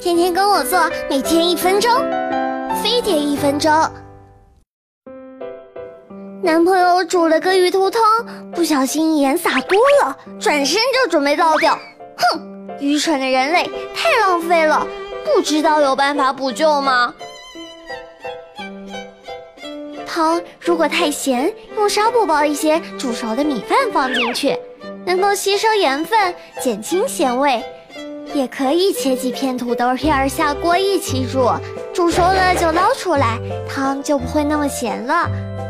天天跟我做，每天一分钟，非得一分钟。男朋友煮了个鱼头汤，不小心盐撒多了，转身就准备倒掉。哼，愚蠢的人类，太浪费了！不知道有办法补救吗？汤如果太咸，用纱布包一些煮熟的米饭放进去，能够吸收盐分，减轻咸味。也可以切几片土豆片儿下锅一起煮，煮熟了就捞出来，汤就不会那么咸了。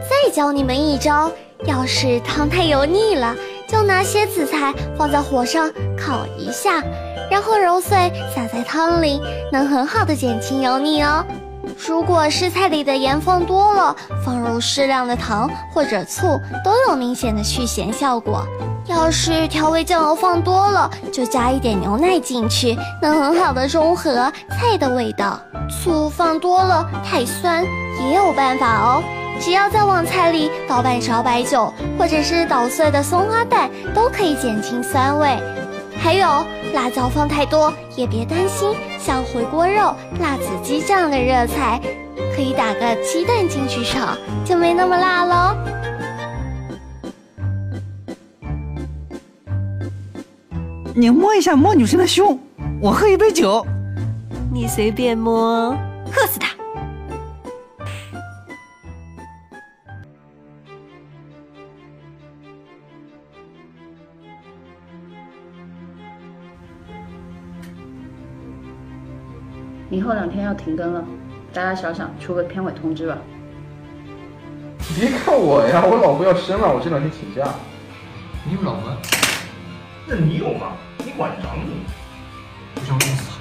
再教你们一招，要是汤太油腻了，就拿些紫菜放在火上烤一下，然后揉碎撒在汤里，能很好的减轻油腻哦。如果蔬菜里的盐放多了，放入适量的糖或者醋，都有明显的去咸效果。要是调味酱油放多了，就加一点牛奶进去，能很好的中和菜的味道。醋放多了太酸，也有办法哦，只要在往菜里倒半勺白酒，或者是捣碎的松花蛋，都可以减轻酸味。还有辣椒放太多也别担心，像回锅肉、辣子鸡这样的热菜，可以打个鸡蛋进去炒，就没那么辣喽。你摸一下摸女生的胸，我喝一杯酒。你随便摸，喝死他！明后两天要停更了，大家想想出个片尾通知吧。别看我呀，我老婆要生了，我这两天请假。你有老婆？那你有吗？你管着你？不想弄死他？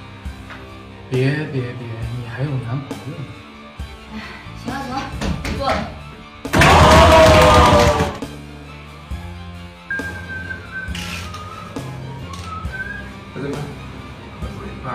别别别，你还有男朋友呢。哎，行了行了，不做了。在这边，我做一半。